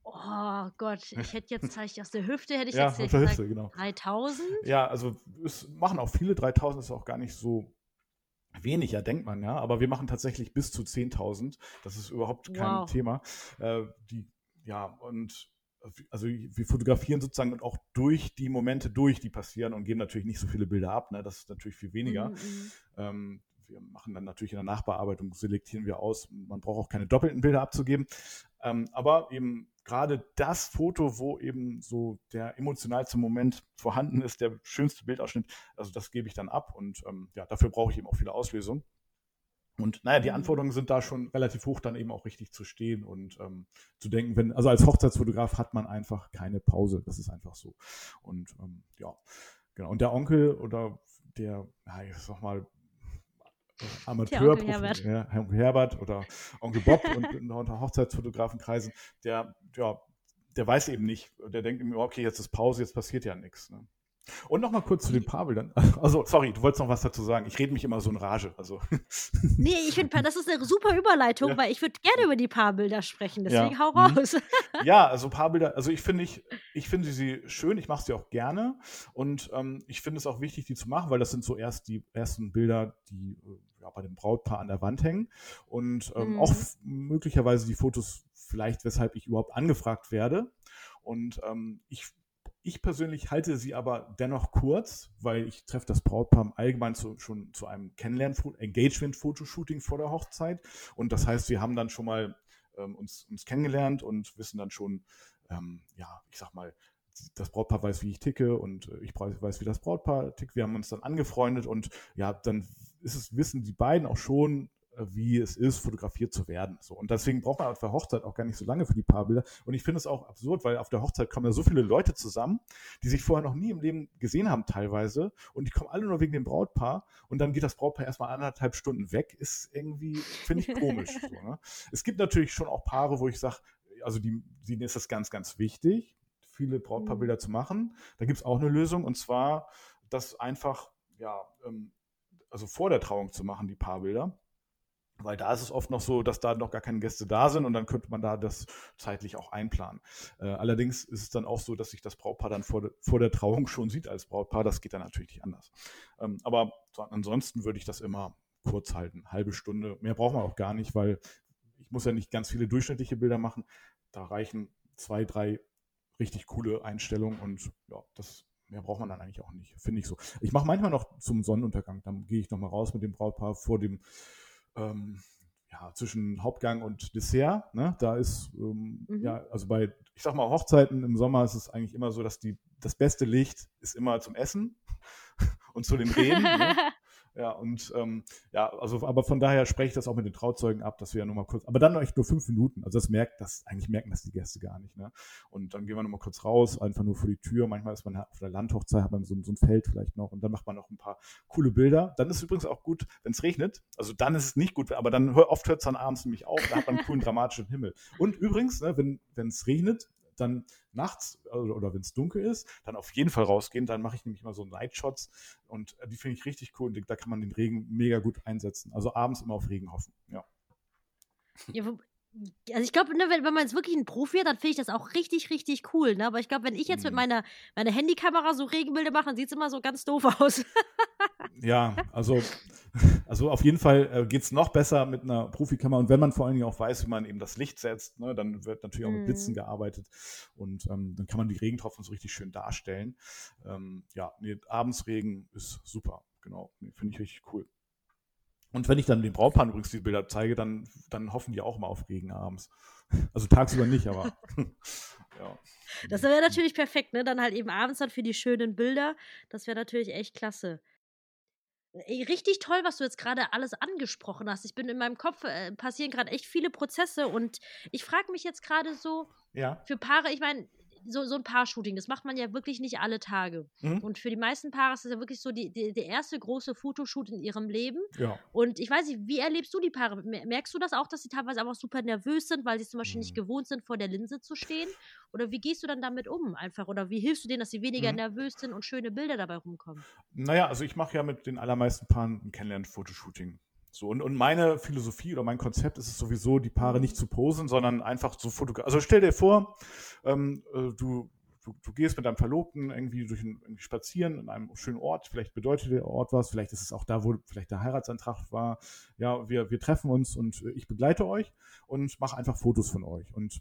Oh Gott, ich hätte jetzt zeigt aus der Hüfte hätte ich ja, jetzt aus der gesagt, Hüfte, genau. 3000. Ja, also es machen auch viele 3000 ist auch gar nicht so wenig, ja, denkt man ja, aber wir machen tatsächlich bis zu 10.000. Das ist überhaupt kein wow. Thema. Äh, die ja und also wir fotografieren sozusagen auch durch die Momente durch, die passieren und geben natürlich nicht so viele Bilder ab. Ne? Das ist natürlich viel weniger. Mhm. mhm. Ähm, wir machen dann natürlich in der Nachbearbeitung, selektieren wir aus. Man braucht auch keine doppelten Bilder abzugeben. Ähm, aber eben gerade das Foto, wo eben so der emotionalste Moment vorhanden ist, der schönste Bildausschnitt, also das gebe ich dann ab. Und ähm, ja, dafür brauche ich eben auch viele Auslösungen. Und naja, die mhm. Anforderungen sind da schon relativ hoch, dann eben auch richtig zu stehen und ähm, zu denken, wenn, also als Hochzeitsfotograf hat man einfach keine Pause. Das ist einfach so. Und ähm, ja, genau. Und der Onkel oder der, ja, ich sag mal, Amateur, Onkel Herbert. Ja, Onkel Herbert oder Onkel Bob und unter Hochzeitsfotografenkreisen, der, ja, der weiß eben nicht, der denkt immer, okay, jetzt ist Pause, jetzt passiert ja nichts. Ne? Und nochmal kurz zu den Paarbildern. Also, sorry, du wolltest noch was dazu sagen. Ich rede mich immer so in Rage. Also. Nee, ich finde, das ist eine super Überleitung, ja. weil ich würde gerne über die Paarbilder sprechen. Deswegen ja. hau mhm. raus. Ja, also Paarbilder, also ich finde ich, ich finde sie schön, ich mache sie auch gerne. Und ähm, ich finde es auch wichtig, die zu machen, weil das sind so erst die ersten Bilder, die äh, ja, bei dem Brautpaar an der Wand hängen. Und ähm, mhm. auch möglicherweise die Fotos, vielleicht weshalb ich überhaupt angefragt werde. Und ähm, ich ich persönlich halte sie aber dennoch kurz, weil ich treffe das Brautpaar im Allgemeinen zu, schon zu einem Kennenlernen, Engagement-Fotoshooting vor der Hochzeit. Und das heißt, wir haben dann schon mal ähm, uns, uns kennengelernt und wissen dann schon, ähm, ja, ich sag mal, das Brautpaar weiß, wie ich ticke und äh, ich weiß, wie das Brautpaar tickt. Wir haben uns dann angefreundet und ja, dann ist es, wissen die beiden auch schon, wie es ist, fotografiert zu werden. So. Und deswegen braucht man auf der Hochzeit auch gar nicht so lange für die Paarbilder. Und ich finde es auch absurd, weil auf der Hochzeit kommen ja so viele Leute zusammen, die sich vorher noch nie im Leben gesehen haben teilweise. Und die kommen alle nur wegen dem Brautpaar. Und dann geht das Brautpaar erstmal anderthalb Stunden weg. Ist irgendwie, finde ich komisch. so, ne? Es gibt natürlich schon auch Paare, wo ich sage, also die, denen ist das ganz, ganz wichtig, viele Brautpaarbilder mhm. zu machen. Da gibt es auch eine Lösung. Und zwar, das einfach, ja, ähm, also vor der Trauung zu machen, die Paarbilder weil da ist es oft noch so, dass da noch gar keine Gäste da sind und dann könnte man da das zeitlich auch einplanen. Äh, allerdings ist es dann auch so, dass sich das Brautpaar dann vor, de, vor der Trauung schon sieht als Brautpaar. Das geht dann natürlich nicht anders. Ähm, aber so, ansonsten würde ich das immer kurz halten. Halbe Stunde. Mehr braucht man auch gar nicht, weil ich muss ja nicht ganz viele durchschnittliche Bilder machen. Da reichen zwei, drei richtig coole Einstellungen und ja, das mehr braucht man dann eigentlich auch nicht, finde ich so. Ich mache manchmal noch zum Sonnenuntergang, dann gehe ich nochmal raus mit dem Brautpaar vor dem ähm, ja, zwischen Hauptgang und Dessert. Ne? Da ist, ähm, mhm. ja, also bei, ich sag mal, Hochzeiten im Sommer ist es eigentlich immer so, dass die, das beste Licht ist immer zum Essen und zu den Reden. ne? Ja, und ähm, ja, also, aber von daher spreche ich das auch mit den Trauzeugen ab, dass wir ja nochmal kurz, aber dann echt nur fünf Minuten. Also das merkt, das, eigentlich merken das die Gäste gar nicht, ne? Und dann gehen wir nochmal kurz raus, einfach nur vor die Tür. Manchmal ist man auf der Landhochzeit, hat man so, so ein Feld vielleicht noch und dann macht man noch ein paar coole Bilder. Dann ist übrigens auch gut, wenn es regnet. Also dann ist es nicht gut, aber dann oft hört es dann abends nämlich auf, da hat man einen coolen dramatischen Himmel. Und übrigens, ne, wenn es regnet, dann nachts oder, wenn es dunkel ist, dann auf jeden Fall rausgehen. Dann mache ich nämlich immer so Nightshots und äh, die finde ich richtig cool. Und da kann man den Regen mega gut einsetzen. Also abends immer auf Regen hoffen. Ja. ja also ich glaube, ne, wenn, wenn man jetzt wirklich ein Profi hat, dann finde ich das auch richtig, richtig cool. Ne? Aber ich glaube, wenn ich jetzt mit mhm. meiner, meiner Handykamera so Regenbilder mache, dann sieht es immer so ganz doof aus. ja, also also auf jeden Fall äh, geht es noch besser mit einer Profikamera und wenn man vor allen Dingen auch weiß, wie man eben das Licht setzt, ne, dann wird natürlich auch mit Blitzen mhm. gearbeitet und ähm, dann kann man die Regentropfen so richtig schön darstellen. Ähm, ja, nee, Abendsregen ist super, genau, nee, finde ich richtig cool. Und wenn ich dann den Brautpaaren übrigens die Bilder zeige, dann, dann hoffen die auch mal auf Regen abends. Also tagsüber nicht, aber ja. Das wäre natürlich perfekt, ne? Dann halt eben abends dann für die schönen Bilder. Das wäre natürlich echt klasse. Richtig toll, was du jetzt gerade alles angesprochen hast. Ich bin in meinem Kopf, äh, passieren gerade echt viele Prozesse und ich frage mich jetzt gerade so, ja. für Paare, ich meine, so, so ein Paar-Shooting, das macht man ja wirklich nicht alle Tage. Mhm. Und für die meisten Paare ist das ja wirklich so die, die, der erste große Fotoshoot in ihrem Leben. Ja. Und ich weiß nicht, wie erlebst du die Paare? Merkst du das auch, dass sie teilweise einfach super nervös sind, weil sie zum Beispiel mhm. nicht gewohnt sind, vor der Linse zu stehen? Oder wie gehst du dann damit um einfach? Oder wie hilfst du denen, dass sie weniger mhm. nervös sind und schöne Bilder dabei rumkommen? Naja, also ich mache ja mit den allermeisten Paaren ein Kennenlernen-Fotoshooting. So, und, und meine Philosophie oder mein Konzept ist es sowieso, die Paare nicht zu posen, sondern einfach zu fotografieren. Also stell dir vor, ähm, äh, du, du, du gehst mit deinem Verlobten irgendwie durch ein, irgendwie spazieren in einem schönen Ort, vielleicht bedeutet der Ort was, vielleicht ist es auch da, wo vielleicht der Heiratsantrag war. Ja, wir, wir treffen uns und ich begleite euch und mache einfach Fotos von euch. Und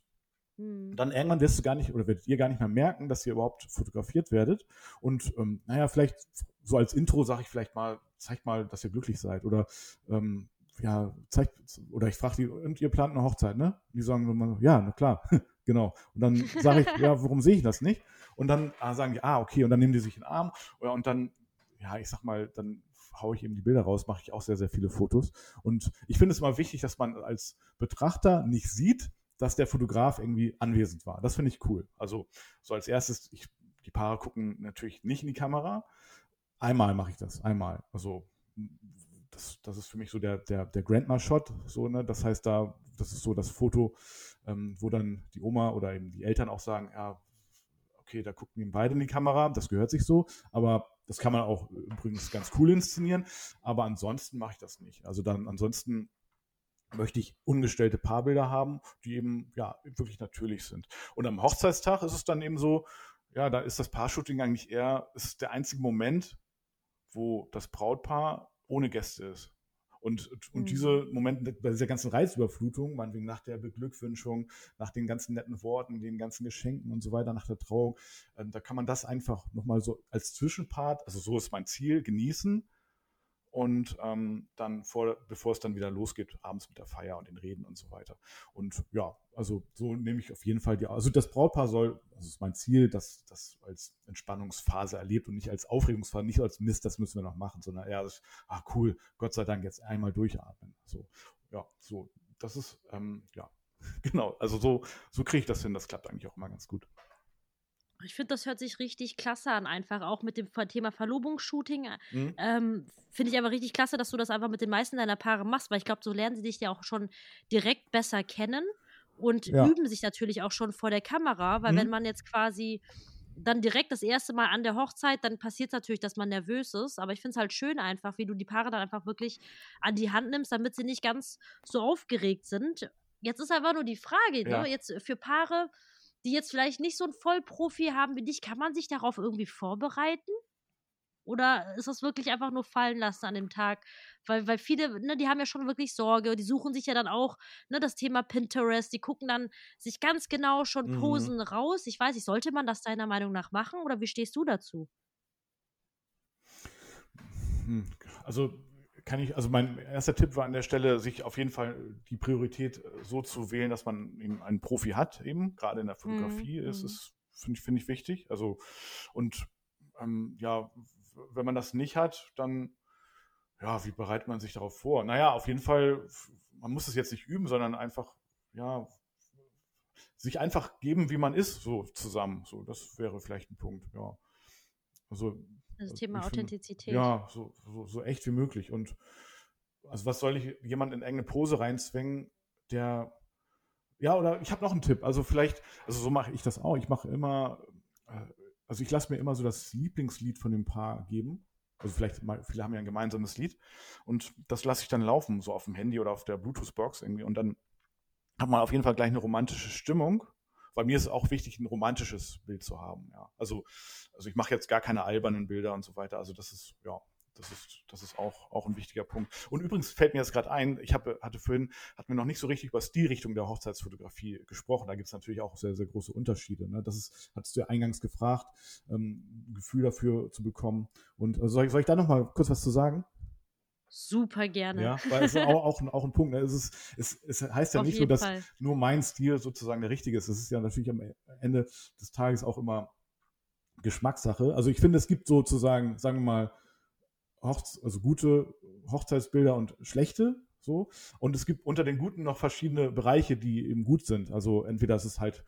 hm. dann irgendwann wirst du gar nicht oder werdet ihr gar nicht mehr merken, dass ihr überhaupt fotografiert werdet. Und ähm, naja, vielleicht so als Intro sage ich vielleicht mal, zeigt mal, dass ihr glücklich seid. Oder ähm, ja, zeigt, oder ich frage die, und ihr plant eine Hochzeit, ne? Die sagen immer, ja, na klar, genau. Und dann sage ich, ja, warum sehe ich das nicht? Und dann ah, sagen die, ah, okay, und dann nehmen die sich in den Arm. Und dann, ja, ich sag mal, dann haue ich eben die Bilder raus, mache ich auch sehr, sehr viele Fotos. Und ich finde es immer wichtig, dass man als Betrachter nicht sieht, dass der Fotograf irgendwie anwesend war. Das finde ich cool. Also so als erstes, ich, die Paare gucken natürlich nicht in die Kamera, Einmal mache ich das, einmal. Also das, das ist für mich so der, der, der Grandma-Shot. So, ne? Das heißt, da, das ist so das Foto, ähm, wo dann die Oma oder eben die Eltern auch sagen, ja, okay, da gucken eben beide in die Kamera, das gehört sich so, aber das kann man auch übrigens ganz cool inszenieren. Aber ansonsten mache ich das nicht. Also dann ansonsten möchte ich ungestellte Paarbilder haben, die eben ja wirklich natürlich sind. Und am Hochzeitstag ist es dann eben so, ja, da ist das Paar-Shooting eigentlich eher, ist der einzige Moment, wo das Brautpaar ohne Gäste ist. Und, und mhm. diese Momente bei dieser ganzen Reizüberflutung, meinetwegen nach der Beglückwünschung, nach den ganzen netten Worten, den ganzen Geschenken und so weiter, nach der Trauung, äh, da kann man das einfach nochmal so als Zwischenpart, also so ist mein Ziel, genießen und ähm, dann vor, bevor es dann wieder losgeht, abends mit der Feier und den Reden und so weiter. Und ja, also so nehme ich auf jeden Fall die, also das Brautpaar soll, das ist mein Ziel, dass das als Entspannungsphase erlebt und nicht als Aufregungsphase, nicht als Mist, das müssen wir noch machen, sondern eher, das, ah cool, Gott sei Dank jetzt einmal durchatmen. So, ja, so, das ist, ähm, ja, genau, also so, so kriege ich das hin, das klappt eigentlich auch immer ganz gut. Ich finde, das hört sich richtig klasse an, einfach auch mit dem Thema Verlobungsshooting. Mhm. Ähm, finde ich aber richtig klasse, dass du das einfach mit den meisten deiner Paare machst, weil ich glaube, so lernen sie dich ja auch schon direkt besser kennen und ja. üben sich natürlich auch schon vor der Kamera, weil mhm. wenn man jetzt quasi dann direkt das erste Mal an der Hochzeit, dann passiert es natürlich, dass man nervös ist. Aber ich finde es halt schön einfach, wie du die Paare dann einfach wirklich an die Hand nimmst, damit sie nicht ganz so aufgeregt sind. Jetzt ist einfach nur die Frage, ne, ja. ne? jetzt für Paare, die jetzt vielleicht nicht so einen Vollprofi haben wie dich, kann man sich darauf irgendwie vorbereiten? Oder ist das wirklich einfach nur fallen lassen an dem Tag? Weil, weil viele, ne, die haben ja schon wirklich Sorge, die suchen sich ja dann auch, ne, das Thema Pinterest, die gucken dann sich ganz genau schon mhm. Posen mhm. raus. Ich weiß nicht, sollte man das deiner Meinung nach machen oder wie stehst du dazu? Hm, also kann ich, also mein erster Tipp war an der Stelle, sich auf jeden Fall die Priorität äh, so zu wählen, dass man eben einen Profi hat, eben. Gerade in der Fotografie mhm. ist mhm. es, finde ich, finde ich wichtig. Also, und ähm, ja, wenn man das nicht hat, dann, ja, wie bereitet man sich darauf vor? Naja, auf jeden Fall, man muss es jetzt nicht üben, sondern einfach, ja, sich einfach geben, wie man ist, so zusammen. So, das wäre vielleicht ein Punkt, ja. Also das also Thema Authentizität. Ja, so, so, so, echt wie möglich. Und also was soll ich jemand in irgendeine Pose reinzwängen, der ja, oder ich habe noch einen Tipp. Also vielleicht, also so mache ich das auch. Ich mache immer, äh, also ich lasse mir immer so das Lieblingslied von dem Paar geben. Also vielleicht mal, viele haben ja ein gemeinsames Lied. Und das lasse ich dann laufen, so auf dem Handy oder auf der Bluetooth-Box irgendwie. Und dann hat man auf jeden Fall gleich eine romantische Stimmung bei mir ist es auch wichtig, ein romantisches Bild zu haben. Ja. Also, also ich mache jetzt gar keine albernen Bilder und so weiter. Also das ist, ja, das ist, das ist auch, auch ein wichtiger Punkt. Und übrigens fällt mir jetzt gerade ein, ich habe, hatte vorhin, hatten wir noch nicht so richtig über Stilrichtung der Hochzeitsfotografie gesprochen. Da gibt es natürlich auch sehr, sehr große Unterschiede. Ne? Das ist, hattest du ja eingangs gefragt, ähm, ein Gefühl dafür zu bekommen. Und also soll, ich, soll ich da noch mal kurz was zu sagen? Super gerne. Ja, weil es ist auch, auch, ein, auch ein Punkt. Ne? Es, ist, es, es heißt ja Auf nicht so, dass Fall. nur mein Stil sozusagen der richtige ist. Es ist ja natürlich am Ende des Tages auch immer Geschmackssache. Also ich finde, es gibt sozusagen, sagen wir mal, Hochze also gute Hochzeitsbilder und schlechte. So. Und es gibt unter den Guten noch verschiedene Bereiche, die eben gut sind. Also entweder ist es halt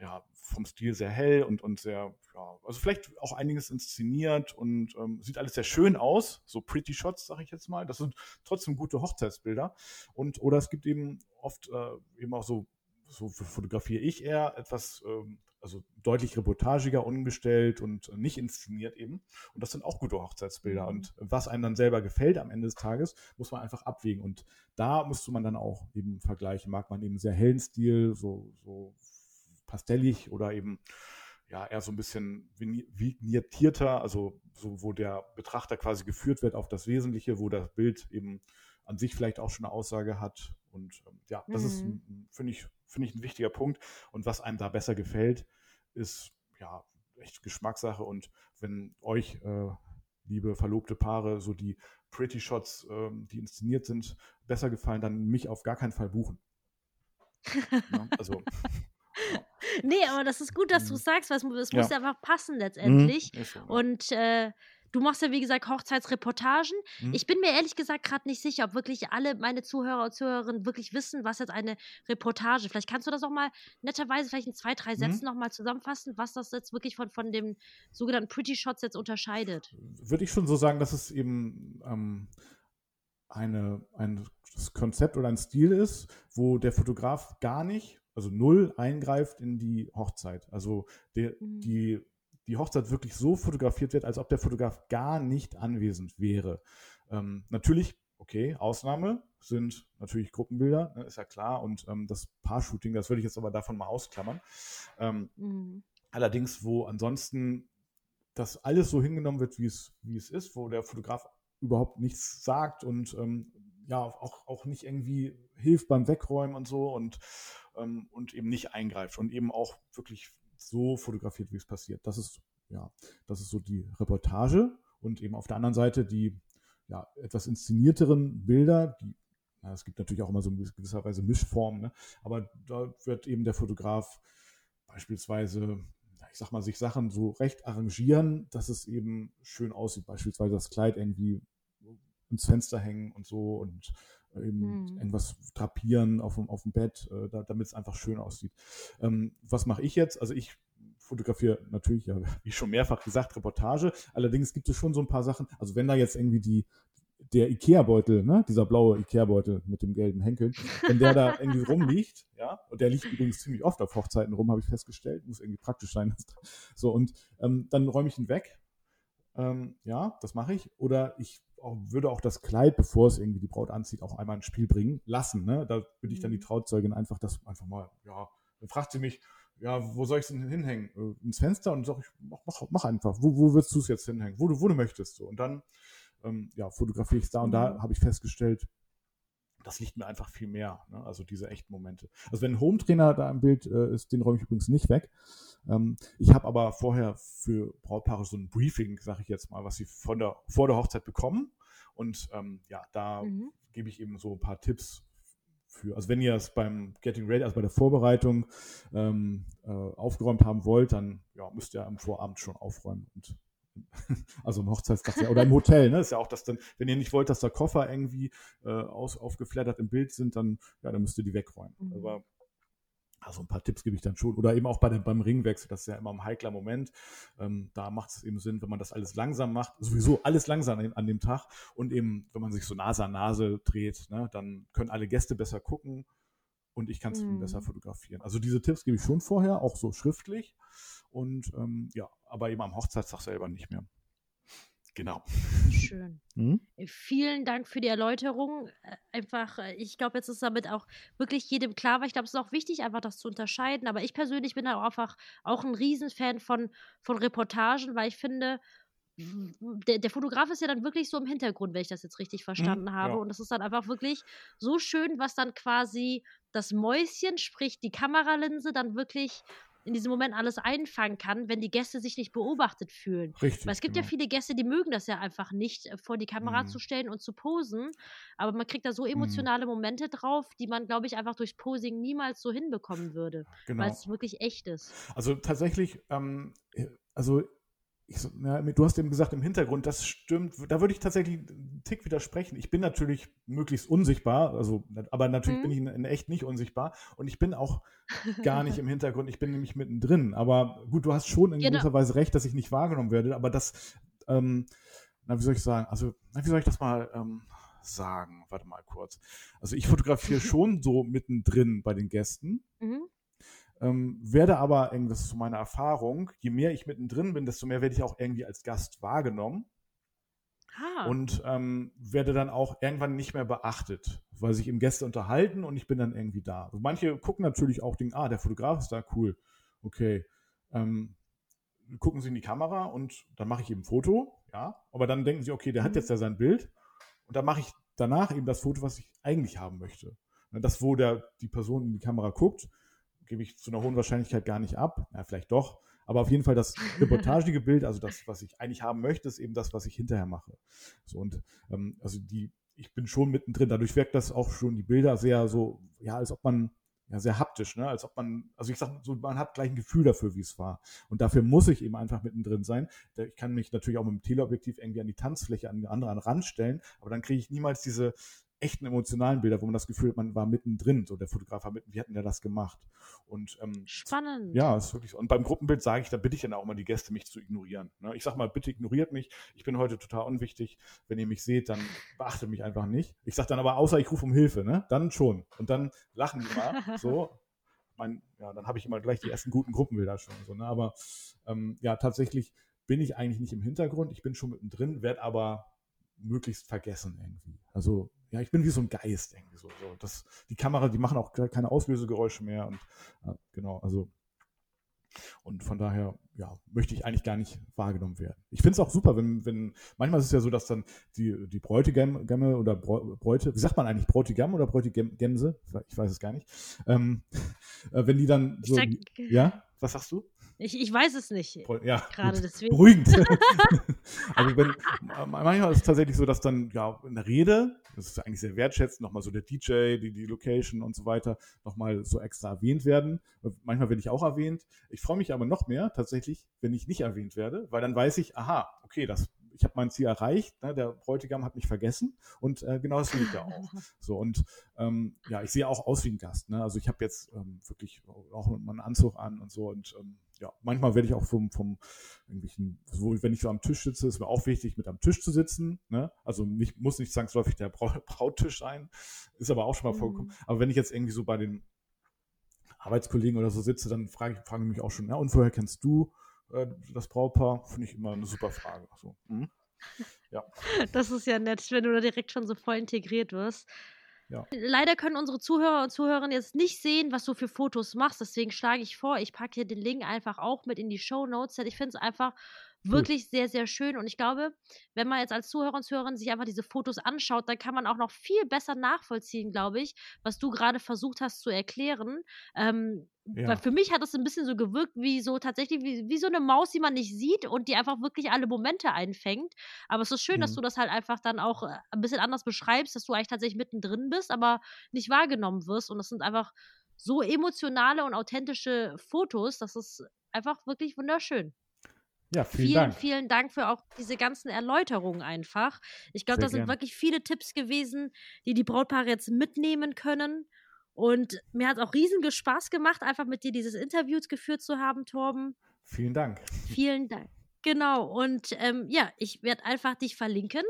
ja, vom Stil sehr hell und, und sehr, ja, also vielleicht auch einiges inszeniert und ähm, sieht alles sehr schön aus, so Pretty Shots, sage ich jetzt mal. Das sind trotzdem gute Hochzeitsbilder. Und oder es gibt eben oft äh, eben auch so, so fotografiere ich eher etwas, ähm, also deutlich reportagiger umgestellt und nicht inszeniert eben. Und das sind auch gute Hochzeitsbilder. Mhm. Und was einem dann selber gefällt am Ende des Tages, muss man einfach abwägen. Und da müsste man dann auch eben vergleichen. Mag man eben sehr hellen Stil, so, so pastellig oder eben ja eher so ein bisschen vignettierter, also so, wo der Betrachter quasi geführt wird auf das Wesentliche, wo das Bild eben an sich vielleicht auch schon eine Aussage hat. Und ähm, ja, das mhm. ist, finde ich, finde ich ein wichtiger Punkt. Und was einem da besser gefällt, ist ja echt Geschmackssache. Und wenn euch, äh, liebe verlobte Paare, so die Pretty Shots, äh, die inszeniert sind, besser gefallen, dann mich auf gar keinen Fall buchen. ja, also nee, aber das ist gut, dass du es mhm. sagst, weil es, ja. muss ja einfach passen letztendlich. Mhm, so. Und äh, du machst ja, wie gesagt, Hochzeitsreportagen. Mhm. Ich bin mir ehrlich gesagt gerade nicht sicher, ob wirklich alle meine Zuhörer und Zuhörerinnen wirklich wissen, was jetzt eine Reportage. Vielleicht kannst du das auch mal netterweise vielleicht in zwei, drei Sätzen mhm. nochmal zusammenfassen, was das jetzt wirklich von, von dem sogenannten Pretty Shots jetzt unterscheidet. Würde ich schon so sagen, dass es eben ähm, eine, ein Konzept oder ein Stil ist, wo der Fotograf gar nicht also null eingreift in die Hochzeit. Also der, mhm. die, die Hochzeit wirklich so fotografiert wird, als ob der Fotograf gar nicht anwesend wäre. Ähm, natürlich, okay, Ausnahme sind natürlich Gruppenbilder, ne, ist ja klar. Und ähm, das Paar-Shooting, das würde ich jetzt aber davon mal ausklammern. Ähm, mhm. Allerdings, wo ansonsten das alles so hingenommen wird, wie es, wie es ist, wo der Fotograf überhaupt nichts sagt und ähm, ja, auch, auch nicht irgendwie hilft beim Wegräumen und so und ähm, und eben nicht eingreift und eben auch wirklich so fotografiert, wie es passiert. Das ist, ja, das ist so die Reportage und eben auf der anderen Seite die ja, etwas inszenierteren Bilder, die na, es gibt natürlich auch immer so in gewisser Weise Mischformen, ne? aber da wird eben der Fotograf beispielsweise, ich sag mal, sich Sachen so recht arrangieren, dass es eben schön aussieht. Beispielsweise das Kleid irgendwie ins Fenster hängen und so und eben hm. irgendwas drapieren auf, auf dem Bett, äh, da, damit es einfach schön aussieht. Ähm, was mache ich jetzt? Also ich fotografiere natürlich, ja, wie schon mehrfach gesagt, Reportage. Allerdings gibt es schon so ein paar Sachen. Also wenn da jetzt irgendwie die, der Ikea-Beutel, ne, dieser blaue Ikea-Beutel mit dem gelben Henkel, wenn der da irgendwie rumliegt, ja, und der liegt übrigens ziemlich oft auf Hochzeiten rum, habe ich festgestellt, muss irgendwie praktisch sein. so, und ähm, dann räume ich ihn weg. Ähm, ja, das mache ich. Oder ich auch, würde auch das Kleid, bevor es irgendwie die Braut anzieht, auch einmal ins Spiel bringen lassen. Ne? Da bitte ich dann die mhm. Trauzeugin einfach das einfach mal, ja, dann fragt sie mich, ja, wo soll ich es denn hinhängen? Äh, ins Fenster und sag ich, mach, mach, mach einfach, wo, wo willst du es jetzt hinhängen? Wo du, wo du möchtest. So. Und dann ähm, ja, fotografiere ich es da und da mhm. habe ich festgestellt, das liegt mir einfach viel mehr. Ne? Also diese echten Momente. Also wenn ein Home-Trainer da im Bild äh, ist, den räume ich übrigens nicht weg. Ähm, ich habe aber vorher für Brautpaare so ein Briefing, sage ich jetzt mal, was sie von der, vor der Hochzeit bekommen. Und ähm, ja, da mhm. gebe ich eben so ein paar Tipps für. Also wenn ihr es beim Getting Ready, also bei der Vorbereitung ähm, äh, aufgeräumt haben wollt, dann ja, müsst ihr am Vorabend schon aufräumen und also im Hochzeitstag oder im Hotel, ne? Ist ja auch das dann, wenn ihr nicht wollt, dass da Koffer irgendwie äh, aus, aufgeflattert im Bild sind, dann, ja, dann müsst ihr die wegräumen. Mhm. Aber also ein paar Tipps gebe ich dann schon. Oder eben auch bei dem, beim Ringwechsel, das ist ja immer ein heikler Moment. Ähm, da macht es eben Sinn, wenn man das alles langsam macht, sowieso alles langsam an, an dem Tag und eben, wenn man sich so Nase an Nase dreht, ne, dann können alle Gäste besser gucken und ich kann es mhm. besser fotografieren. Also diese Tipps gebe ich schon vorher, auch so schriftlich. Und ähm, ja, aber eben am Hochzeitstag selber nicht mehr. Genau. Schön. Hm? Vielen Dank für die Erläuterung. Äh, einfach, äh, ich glaube, jetzt ist damit auch wirklich jedem klar, weil ich glaube, es ist auch wichtig, einfach das zu unterscheiden. Aber ich persönlich bin da auch einfach auch ein Riesenfan von, von Reportagen, weil ich finde, der, der, Fotograf ist ja dann wirklich so im Hintergrund, wenn ich das jetzt richtig hm, verstanden mhm, habe. Ja. Und es ist dann einfach wirklich so schön, was dann quasi das Mäuschen, sprich die Kameralinse, dann wirklich in diesem Moment alles einfangen kann, wenn die Gäste sich nicht beobachtet fühlen. Richtig. Weil es gibt genau. ja viele Gäste, die mögen das ja einfach nicht, äh, vor die Kamera mhm. zu stellen und zu posen. Aber man kriegt da so mhm. emotionale mhm. Momente drauf, die man, glaube ich, einfach durchs Posing niemals so hinbekommen würde. Genau. Weil es wirklich echt ist. Also tatsächlich, ähm, äh, also ich, ja, du hast eben gesagt, im Hintergrund, das stimmt. Da würde ich tatsächlich einen Tick widersprechen. Ich bin natürlich möglichst unsichtbar, also, aber natürlich mhm. bin ich in, in, echt nicht unsichtbar. Und ich bin auch gar nicht im Hintergrund, ich bin nämlich mittendrin. Aber gut, du hast schon in genau. gewisser Weise recht, dass ich nicht wahrgenommen werde. Aber das, ähm, na, wie soll ich sagen? Also, na, wie soll ich das mal ähm, sagen? Warte mal kurz. Also, ich fotografiere schon so mittendrin bei den Gästen. Mhm. Ähm, werde aber, das ist so meine Erfahrung, je mehr ich mittendrin bin, desto mehr werde ich auch irgendwie als Gast wahrgenommen. Ah. Und ähm, werde dann auch irgendwann nicht mehr beachtet, weil sich eben Gäste unterhalten und ich bin dann irgendwie da. Also manche gucken natürlich auch, denken, ah, der Fotograf ist da, cool, okay. Ähm, gucken sie in die Kamera und dann mache ich eben ein Foto, ja. Aber dann denken sie, okay, der hat mhm. jetzt ja sein Bild und dann mache ich danach eben das Foto, was ich eigentlich haben möchte. Das, wo der, die Person in die Kamera guckt, gebe ich zu einer hohen Wahrscheinlichkeit gar nicht ab. Ja, vielleicht doch. Aber auf jeden Fall das reportagige Bild, also das, was ich eigentlich haben möchte, ist eben das, was ich hinterher mache. So und ähm, also die, ich bin schon mittendrin. Dadurch wirkt das auch schon die Bilder sehr so, ja, als ob man ja sehr haptisch, ne? Als ob man, also ich sag so, man hat gleich ein Gefühl dafür, wie es war. Und dafür muss ich eben einfach mittendrin sein. Ich kann mich natürlich auch mit dem Teleobjektiv irgendwie an die Tanzfläche an den anderen Rand stellen, aber dann kriege ich niemals diese echten emotionalen Bilder, wo man das Gefühl hat, man war mittendrin, so der Fotograf war mitten, wie hatten der das gemacht? Und ähm, spannend. Ja, ist wirklich so. Und beim Gruppenbild sage ich, da bitte ich dann auch mal die Gäste, mich zu ignorieren. Ne? Ich sage mal, bitte ignoriert mich. Ich bin heute total unwichtig. Wenn ihr mich seht, dann beachtet mich einfach nicht. Ich sage dann aber, außer ich rufe um Hilfe, ne? Dann schon. Und dann lachen die mal so. Mein, ja, dann habe ich immer gleich die ersten guten Gruppenbilder schon. So, ne? Aber ähm, ja, tatsächlich bin ich eigentlich nicht im Hintergrund. Ich bin schon mittendrin, werde aber möglichst vergessen irgendwie. Also ja, ich bin wie so ein Geist irgendwie so. so. Das, die Kamera, die machen auch keine Auslösegeräusche mehr und äh, genau, also und von daher, ja, möchte ich eigentlich gar nicht wahrgenommen werden. Ich finde es auch super, wenn, wenn, manchmal ist es ja so, dass dann die, die Bräutigämme oder Bräute, wie sagt man eigentlich, Bräutigam oder Bräutigemse? Ich weiß es gar nicht. Ähm, äh, wenn die dann so, sag, ja, was sagst du? Ich, ich weiß es nicht. Ja, gerade deswegen. Beruhigend. also wenn, manchmal ist es tatsächlich so, dass dann ja in der Rede, das ist eigentlich sehr wertschätzend, nochmal so der DJ, die, die Location und so weiter, nochmal so extra erwähnt werden. Manchmal werde ich auch erwähnt. Ich freue mich aber noch mehr tatsächlich, wenn ich nicht erwähnt werde, weil dann weiß ich, aha, okay, das ich habe mein Ziel erreicht, ne, der Bräutigam hat mich vergessen und äh, genau das ich da auch. So und ähm, ja, ich sehe auch aus wie ein Gast. Ne? Also ich habe jetzt ähm, wirklich auch meinen Anzug an und so und ähm, ja, manchmal werde ich auch vom, vom irgendwelchen, so, wenn ich so am Tisch sitze, ist mir auch wichtig, mit am Tisch zu sitzen. Ne? Also nicht, muss nicht zwangsläufig der Brauttisch sein, ist aber auch schon mal vorgekommen. Mhm. Aber wenn ich jetzt irgendwie so bei den Arbeitskollegen oder so sitze, dann frage ich, frage ich mich auch schon, ja, und woher kennst du äh, das Brautpaar? Finde ich immer eine super Frage. So, mhm. Ja. Das ist ja nett, wenn du da direkt schon so voll integriert wirst. Ja. Leider können unsere Zuhörer und Zuhörerinnen jetzt nicht sehen, was du für Fotos machst. Deswegen schlage ich vor, ich packe hier den Link einfach auch mit in die Show Notes. Ich finde es einfach wirklich sehr, sehr schön. Und ich glaube, wenn man jetzt als Zuhörer und Zuhörerin sich einfach diese Fotos anschaut, dann kann man auch noch viel besser nachvollziehen, glaube ich, was du gerade versucht hast zu erklären. Ähm, ja. Weil für mich hat das ein bisschen so gewirkt, wie so tatsächlich, wie, wie so eine Maus, die man nicht sieht und die einfach wirklich alle Momente einfängt. Aber es ist schön, mhm. dass du das halt einfach dann auch äh, ein bisschen anders beschreibst, dass du eigentlich tatsächlich mittendrin bist, aber nicht wahrgenommen wirst. Und das sind einfach so emotionale und authentische Fotos, das ist einfach wirklich wunderschön. Ja, vielen, vielen Dank. Vielen Dank für auch diese ganzen Erläuterungen einfach. Ich glaube, da sind wirklich viele Tipps gewesen, die die Brautpaare jetzt mitnehmen können. Und mir hat es auch riesigen Spaß gemacht, einfach mit dir dieses Interview geführt zu haben, Torben. Vielen Dank. Vielen Dank. Genau. Und ähm, ja, ich werde einfach dich verlinken.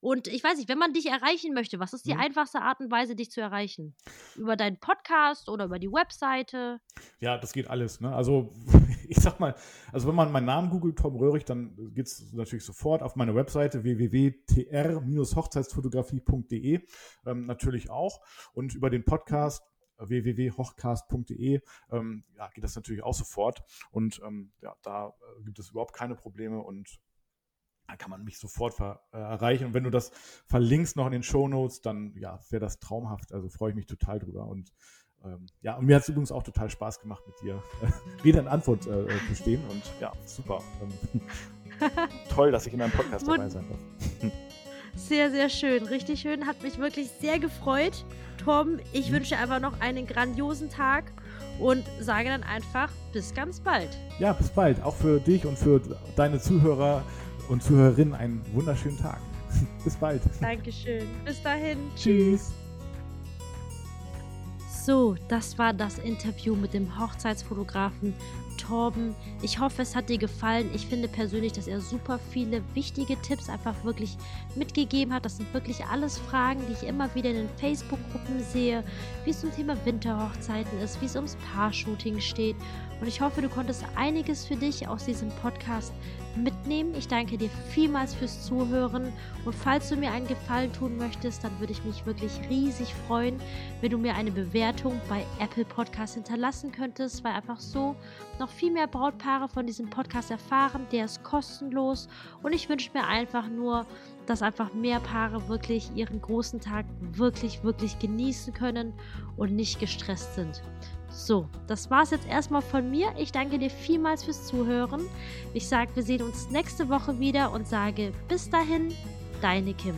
Und ich weiß nicht, wenn man dich erreichen möchte, was ist die mhm. einfachste Art und Weise, dich zu erreichen? Über deinen Podcast oder über die Webseite? Ja, das geht alles. Ne? Also ich sag mal, also wenn man meinen Namen googelt, Tom Röhrig, dann geht es natürlich sofort auf meine Webseite www.tr-hochzeitsfotografie.de ähm, natürlich auch. Und über den Podcast www.hochcast.de ähm, ja, geht das natürlich auch sofort. Und ähm, ja, da äh, gibt es überhaupt keine Probleme und da kann man mich sofort äh, erreichen. Und wenn du das verlinkst noch in den Show Notes, dann ja, wäre das traumhaft. Also freue ich mich total drüber. Und ähm, ja, und mir hat es übrigens auch total Spaß gemacht, mit dir äh, Rede und Antwort äh, äh, zu stehen. Und ja, super. Ähm, toll, dass ich in einem Podcast dabei sein darf. Sehr, sehr schön. Richtig schön. Hat mich wirklich sehr gefreut. Tom, ich mhm. wünsche dir einfach noch einen grandiosen Tag und sage dann einfach bis ganz bald. Ja, bis bald. Auch für dich und für deine Zuhörer und Zuhörerinnen einen wunderschönen Tag. bis bald. Dankeschön. Bis dahin. Tschüss. So, das war das Interview mit dem Hochzeitsfotografen Torben. Ich hoffe, es hat dir gefallen. Ich finde persönlich, dass er super viele wichtige Tipps einfach wirklich mitgegeben hat. Das sind wirklich alles Fragen, die ich immer wieder in den Facebook-Gruppen sehe, wie es zum Thema Winterhochzeiten ist, wie es ums Paar-Shooting steht. Und ich hoffe, du konntest einiges für dich aus diesem Podcast mitnehmen. Ich danke dir vielmals fürs Zuhören. Und falls du mir einen Gefallen tun möchtest, dann würde ich mich wirklich riesig freuen, wenn du mir eine Bewertung bei Apple Podcast hinterlassen könntest, weil einfach so noch viel mehr Brautpaare von diesem Podcast erfahren. Der ist kostenlos und ich wünsche mir einfach nur, dass einfach mehr Paare wirklich ihren großen Tag wirklich, wirklich genießen können und nicht gestresst sind. So, das war es jetzt erstmal von mir. Ich danke dir vielmals fürs Zuhören. Ich sage, wir sehen uns nächste Woche wieder und sage bis dahin, deine Kim.